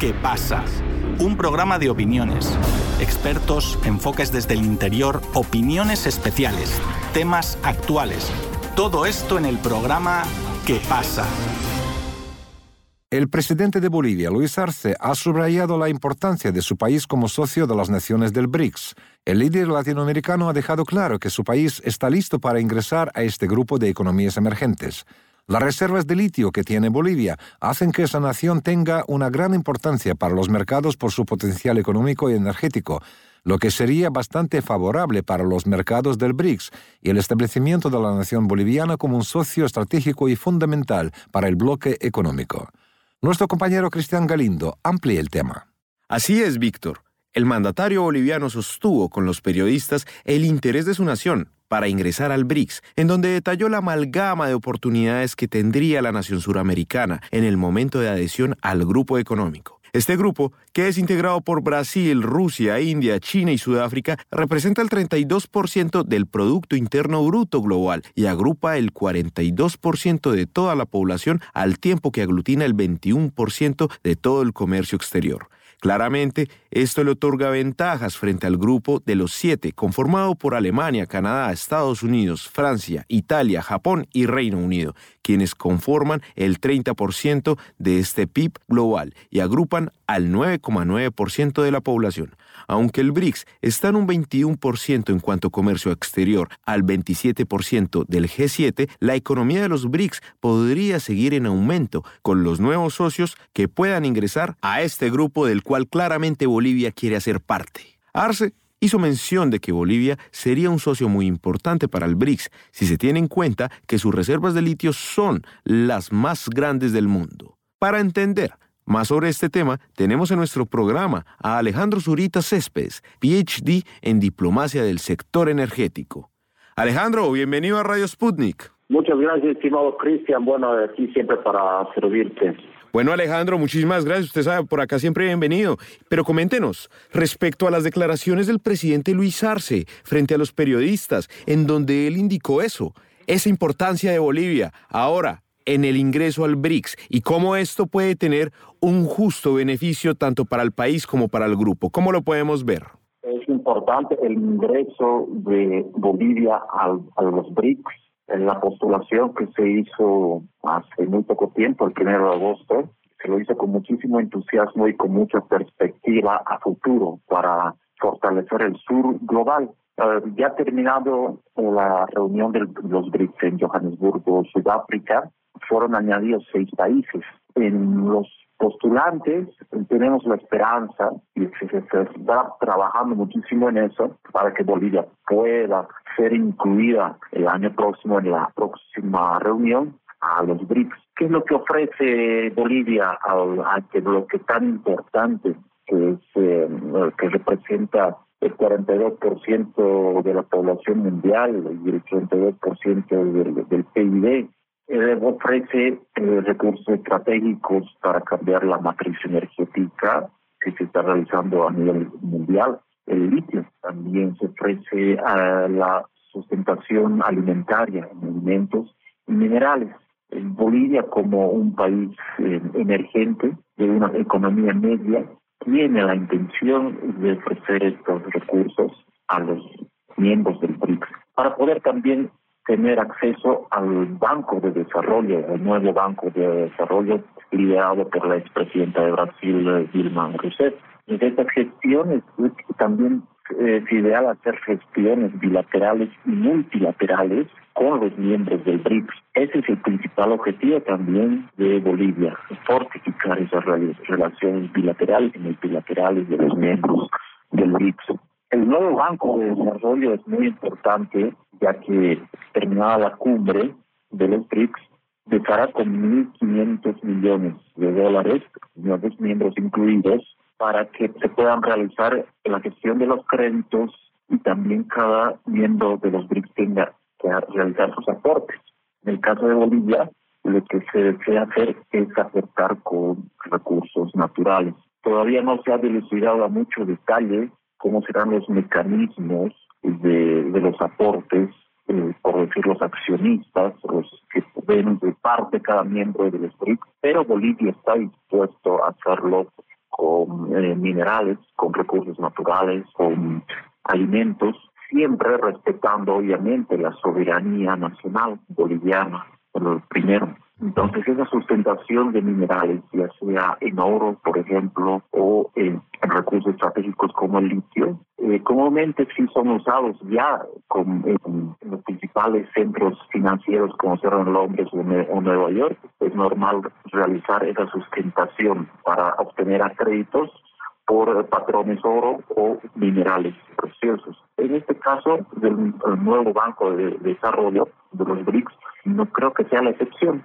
¿Qué pasa? Un programa de opiniones, expertos, enfoques desde el interior, opiniones especiales, temas actuales. Todo esto en el programa ¿Qué pasa? El presidente de Bolivia, Luis Arce, ha subrayado la importancia de su país como socio de las naciones del BRICS. El líder latinoamericano ha dejado claro que su país está listo para ingresar a este grupo de economías emergentes. Las reservas de litio que tiene Bolivia hacen que esa nación tenga una gran importancia para los mercados por su potencial económico y energético, lo que sería bastante favorable para los mercados del BRICS y el establecimiento de la nación boliviana como un socio estratégico y fundamental para el bloque económico. Nuestro compañero Cristian Galindo amplía el tema. Así es, Víctor. El mandatario boliviano sostuvo con los periodistas el interés de su nación para ingresar al BRICS, en donde detalló la amalgama de oportunidades que tendría la nación suramericana en el momento de adhesión al grupo económico. Este grupo, que es integrado por Brasil, Rusia, India, China y Sudáfrica, representa el 32% del Producto Interno Bruto global y agrupa el 42% de toda la población al tiempo que aglutina el 21% de todo el comercio exterior. Claramente, esto le otorga ventajas frente al grupo de los siete, conformado por Alemania, Canadá, Estados Unidos, Francia, Italia, Japón y Reino Unido, quienes conforman el 30% de este PIB global y agrupan al 9,9% de la población. Aunque el BRICS está en un 21% en cuanto a comercio exterior al 27% del G7, la economía de los BRICS podría seguir en aumento con los nuevos socios que puedan ingresar a este grupo del cual claramente Bolivia quiere hacer parte. Arce hizo mención de que Bolivia sería un socio muy importante para el BRICS si se tiene en cuenta que sus reservas de litio son las más grandes del mundo. Para entender más sobre este tema, tenemos en nuestro programa a Alejandro Zurita Céspedes, PhD en diplomacia del sector energético. Alejandro, bienvenido a Radio Sputnik. Muchas gracias, estimado Cristian. Bueno, aquí siempre para servirte. Bueno, Alejandro, muchísimas gracias. Usted sabe, por acá siempre bienvenido. Pero coméntenos, respecto a las declaraciones del presidente Luis Arce frente a los periodistas, en donde él indicó eso, esa importancia de Bolivia. Ahora, en el ingreso al BRICS y cómo esto puede tener un justo beneficio tanto para el país como para el grupo. ¿Cómo lo podemos ver? Es importante el ingreso de Bolivia a los BRICS. En la postulación que se hizo hace muy poco tiempo, el 1 de agosto, se lo hizo con muchísimo entusiasmo y con mucha perspectiva a futuro para fortalecer el sur global. Eh, ya terminado la reunión de los BRICS en Johannesburgo, Sudáfrica, fueron añadidos seis países. En los postulantes tenemos la esperanza y se está trabajando muchísimo en eso para que Bolivia pueda ser incluida el año próximo en la próxima reunión a los BRICS. ¿Qué es lo que ofrece Bolivia a, este bloque tan importante que, es, eh, que representa el 42% de la población mundial y el 32% del, del PIB? Eh, ofrece eh, recursos estratégicos para cambiar la matriz energética que se está realizando a nivel mundial. El litio también se ofrece a la sustentación alimentaria en alimentos y minerales. Bolivia, como un país eh, emergente de una economía media, tiene la intención de ofrecer estos recursos a los miembros del BRICS para poder también tener acceso al Banco de Desarrollo, el nuevo Banco de Desarrollo liderado por la expresidenta de Brasil, Dilma Rousseff. Y de estas gestiones también es ideal hacer gestiones bilaterales y multilaterales con los miembros del BRICS. Ese es el principal objetivo también de Bolivia, fortificar esas relaciones bilaterales y multilaterales de los miembros del BRICS. El nuevo Banco de Desarrollo es muy importante ya que terminada la cumbre de los BRICS, dejará con 1.500 millones de dólares, nuevos miembros incluidos, para que se puedan realizar la gestión de los créditos y también cada miembro de los BRICS tenga que realizar sus aportes. En el caso de Bolivia, lo que se desea hacer es aportar con recursos naturales. Todavía no se ha dilucidado a mucho detalle cómo serán los mecanismos de, los aportes, eh, por decir los accionistas, los que ven de parte cada miembro del BRICS, pero Bolivia está dispuesto a hacerlo con eh, minerales, con recursos naturales, con alimentos, siempre respetando obviamente la soberanía nacional boliviana, lo primero. Entonces, esa sustentación de minerales, ya sea en oro, por ejemplo, o en, recursos estratégicos como el litio, eh, comúnmente sí son usados ya en, los principales centros financieros como en Londres o, Nueva York. Es normal realizar esa sustentación para obtener créditos por patrones oro o minerales preciosos. En este caso, del nuevo Banco de Desarrollo de los BRICS, no creo que sea la excepción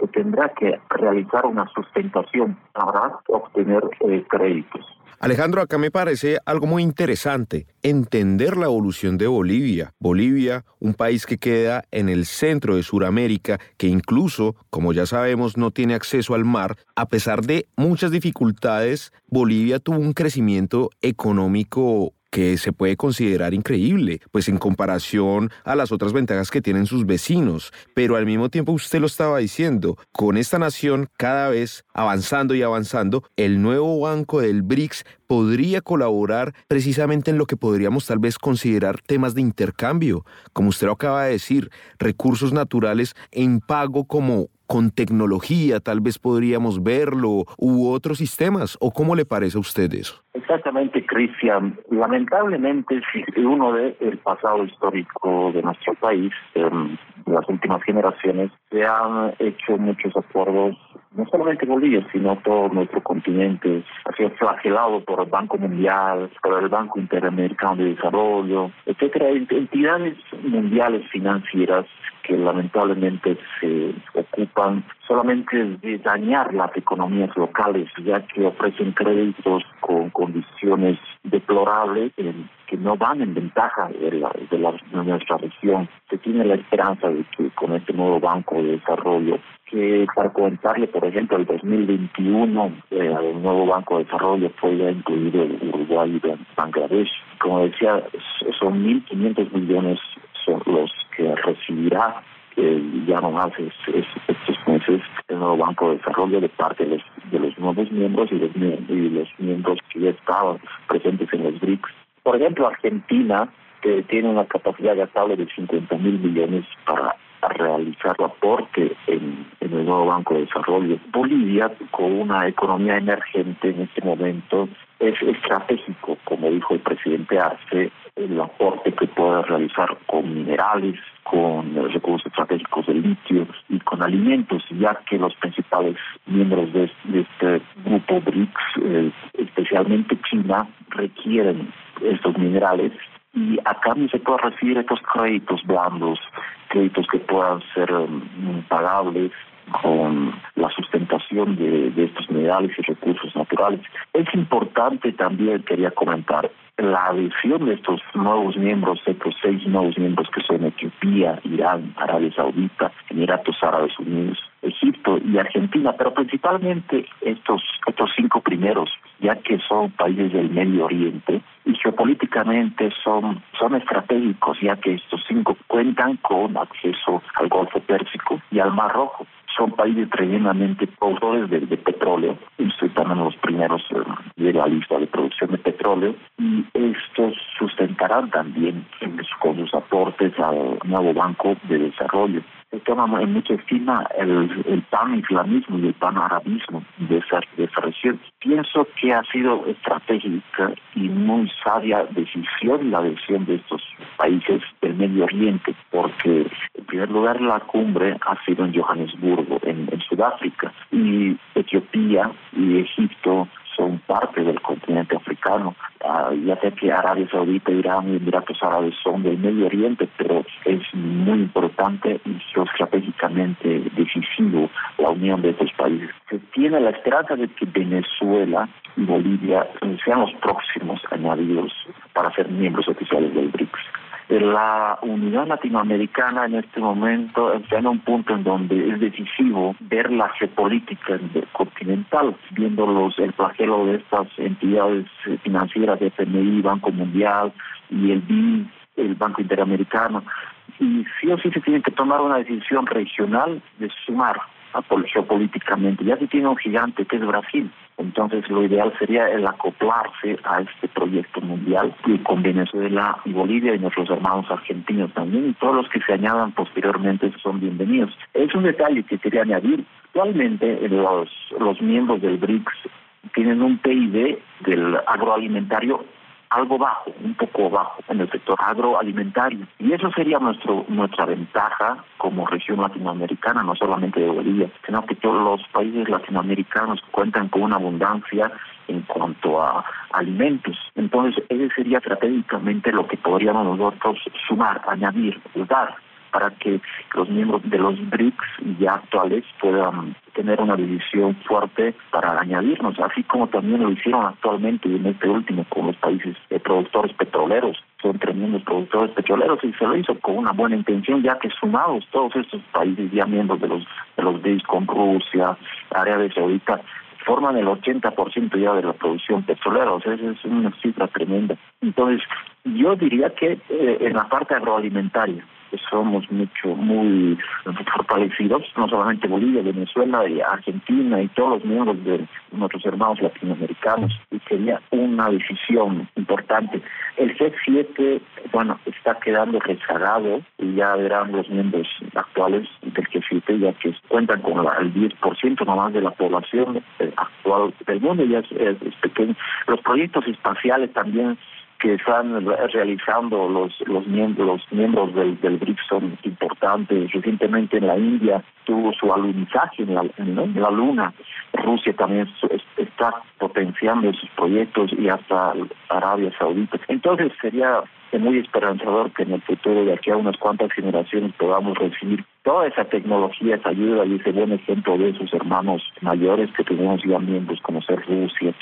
se tendrá que realizar una sustentación para obtener eh, créditos. Alejandro, acá me parece algo muy interesante entender la evolución de Bolivia. Bolivia, un país que queda en el centro de Sudamérica, que incluso, como ya sabemos, no tiene acceso al mar. A pesar de muchas dificultades, Bolivia tuvo un crecimiento económico que se puede considerar increíble, pues en comparación a las otras ventajas que tienen sus vecinos. Pero al mismo tiempo usted lo estaba diciendo, con esta nación cada vez avanzando y avanzando, el nuevo banco del BRICS podría colaborar precisamente en lo que podríamos tal vez considerar temas de intercambio, como usted lo acaba de decir, recursos naturales en pago como con tecnología, tal vez podríamos verlo, u otros sistemas, o cómo le parece a usted eso? Exactamente, Cristian. Lamentablemente, si uno ve el pasado histórico de nuestro país, en las últimas generaciones, se han hecho muchos acuerdos, no solamente Bolivia, sino todo nuestro continente, ha sido flagelado por el Banco Mundial, por el Banco Interamericano de Desarrollo, etcétera, entidades mundiales financieras que lamentablemente se ocupan solamente de dañar las economías locales, ya que ofrecen créditos con condiciones deplorables que no van en ventaja de, la, de, la, de nuestra región. Se tiene la esperanza de que con este nuevo Banco de Desarrollo que para comentarle, por ejemplo, el 2021 eh, el nuevo Banco de Desarrollo fue ya incluido Uruguay y Bangladesh. Como decía, son 1.500 millones son los que ya no más estos meses el nuevo Banco de Desarrollo de parte de los, nuevos miembros y los, y los miembros que ya estaban presentes en los BRICS. Por ejemplo, Argentina, que tiene una capacidad gastable de 50 mil millones para realizar aporte en, en, el nuevo Banco de Desarrollo. Bolivia, con una economía emergente en este momento, es estratégico, como dijo el presidente Arce, el aporte que puede realizar con minerales, con recursos estratégicos de litio y con alimentos, ya que los principales miembros de, este grupo BRICS, eh, especialmente China, requieren estos minerales y a cambio se puede recibir estos créditos blandos, créditos que puedan ser um, pagables con la sustentación de, estos minerales y recursos naturales. Es importante también, quería comentar, la adhesión de estos nuevos miembros, estos seis nuevos miembros que son Etiopía, Irán, Arabia Saudita, Emiratos Árabes Unidos, Egipto y Argentina, pero principalmente estos, estos cinco primeros, ya que son países del Medio Oriente y geopolíticamente son, son estratégicos, ya que estos cinco cuentan con acceso al Golfo Pérsico y al Mar Rojo son países tremendamente productores de, petróleo, están en los primeros eh, de la lista de producción de petróleo, y estos sustentarán también con sus aportes al nuevo Banco de Desarrollo. Se toma en mucha estima el, el pan-islamismo y el pan-arabismo de esa, de esa región. Pienso que ha sido estratégica y muy sabia decisión la decisión de estos países del Medio Oriente, porque primer lugar la cumbre ha sido en Johannesburgo, en, Sudáfrica, y Etiopía y Egipto son parte del continente africano. Ah, ya sé que Arabia Saudita, Irán y Emiratos Árabes son del Medio Oriente, pero es muy importante y geoestratégicamente decisivo la unión de estos países. Se tiene la esperanza de que Venezuela y Bolivia sean los próximos añadidos para ser miembros oficiales del BRICS la unidad latinoamericana en este momento está en un punto en donde es decisivo ver la geopolítica continental, viendo los, el flagelo de estas entidades financieras, FMI, Banco Mundial y el BI, el Banco Interamericano. Y sí o sí se tiene que tomar una decisión regional de sumar geopolíticamente. Ya se tiene un gigante que es Brasil. Entonces lo ideal sería el acoplarse a este proyecto mundial y con Venezuela y Bolivia y nuestros hermanos argentinos también y todos los que se añadan posteriormente son bienvenidos. Es un detalle que quería añadir. Actualmente los, los miembros del BRICS tienen un PIB del agroalimentario algo bajo, un poco bajo en el sector agroalimentario. Y eso sería nuestro nuestra ventaja como región latinoamericana, no solamente de Bolivia, sino que todos los países latinoamericanos cuentan con una abundancia en cuanto a alimentos. Entonces, ese sería estratégicamente lo que podríamos nosotros sumar, añadir, dar para que los miembros de los BRICS ya actuales puedan tener una división fuerte para añadirnos, así como también lo hicieron actualmente en este último con los países de productores petroleros. Son tremendos productores petroleros y se lo hizo con una buena intención, ya que sumados todos estos países ya miembros de los de los BRICS con Rusia, Arabia Saudita, forman el 80% ya de la producción petrolera, o sea, es una cifra tremenda. Entonces, yo diría que eh, en la parte agroalimentaria, somos mucho, muy fortalecidos, no solamente Bolivia, Venezuela y Argentina y todos los miembros de nuestros hermanos latinoamericanos, y sería una decisión importante. El G7, bueno, está quedando rezagado y ya verán los miembros actuales del G7, ya que cuentan con el 10% nomás de la población eh, actual del mundo, ya es pequeño. Los proyectos espaciales también que están realizando los los miembros los miembros del, del BRICS son importantes. Recientemente en la India tuvo su alunizaje en la, en la Luna. Rusia también está potenciando sus proyectos y hasta Arabia Saudita. Entonces sería muy esperanzador que en el futuro, de aquí a unas cuantas generaciones, podamos recibir toda esa tecnología, esa ayuda y ese buen ejemplo de sus hermanos mayores que tenemos ya miembros como ser Rusia,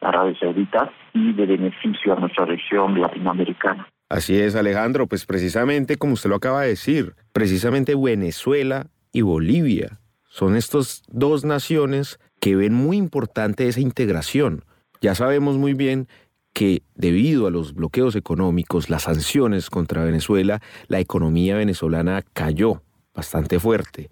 Arabia Saudita y de beneficio a nuestra región latinoamericana. Así es, Alejandro, pues precisamente como usted lo acaba de decir, precisamente Venezuela y Bolivia son estas dos naciones que ven muy importante esa integración. Ya sabemos muy bien que debido a los bloqueos económicos, las sanciones contra Venezuela, la economía venezolana cayó bastante fuerte.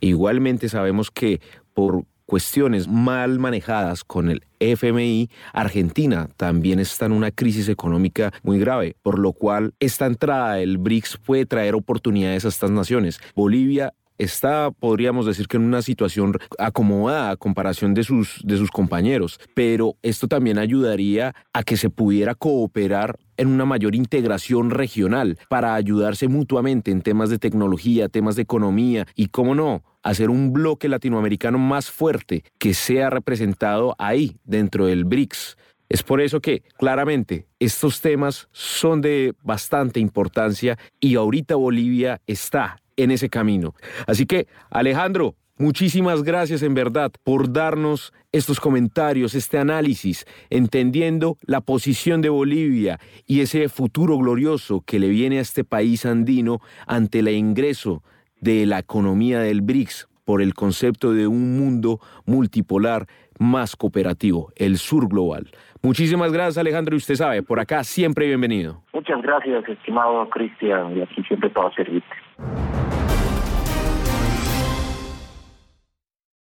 igualmente sabemos que por cuestiones mal manejadas con el FMI, Argentina también está en una crisis económica muy grave, por lo cual esta entrada del BRICS puede traer oportunidades a estas naciones. Bolivia está, podríamos decir que en una situación acomodada a comparación de sus, de sus compañeros, pero esto también ayudaría a que se pudiera cooperar en una mayor integración regional para ayudarse mutuamente en temas de tecnología, temas de economía y, cómo no, hacer un bloque latinoamericano más fuerte que sea representado ahí, dentro del BRICS. Es por eso que claramente estos temas son de bastante importancia y ahorita Bolivia está en ese camino. Así que, Alejandro, Muchísimas gracias en verdad por darnos estos comentarios, este análisis, entendiendo la posición de Bolivia y ese futuro glorioso que le viene a este país andino ante el ingreso de la economía del BRICS por el concepto de un mundo multipolar más cooperativo, el sur global. Muchísimas gracias Alejandro y usted sabe, por acá siempre bienvenido. Muchas gracias estimado Cristian y aquí siempre para servirte.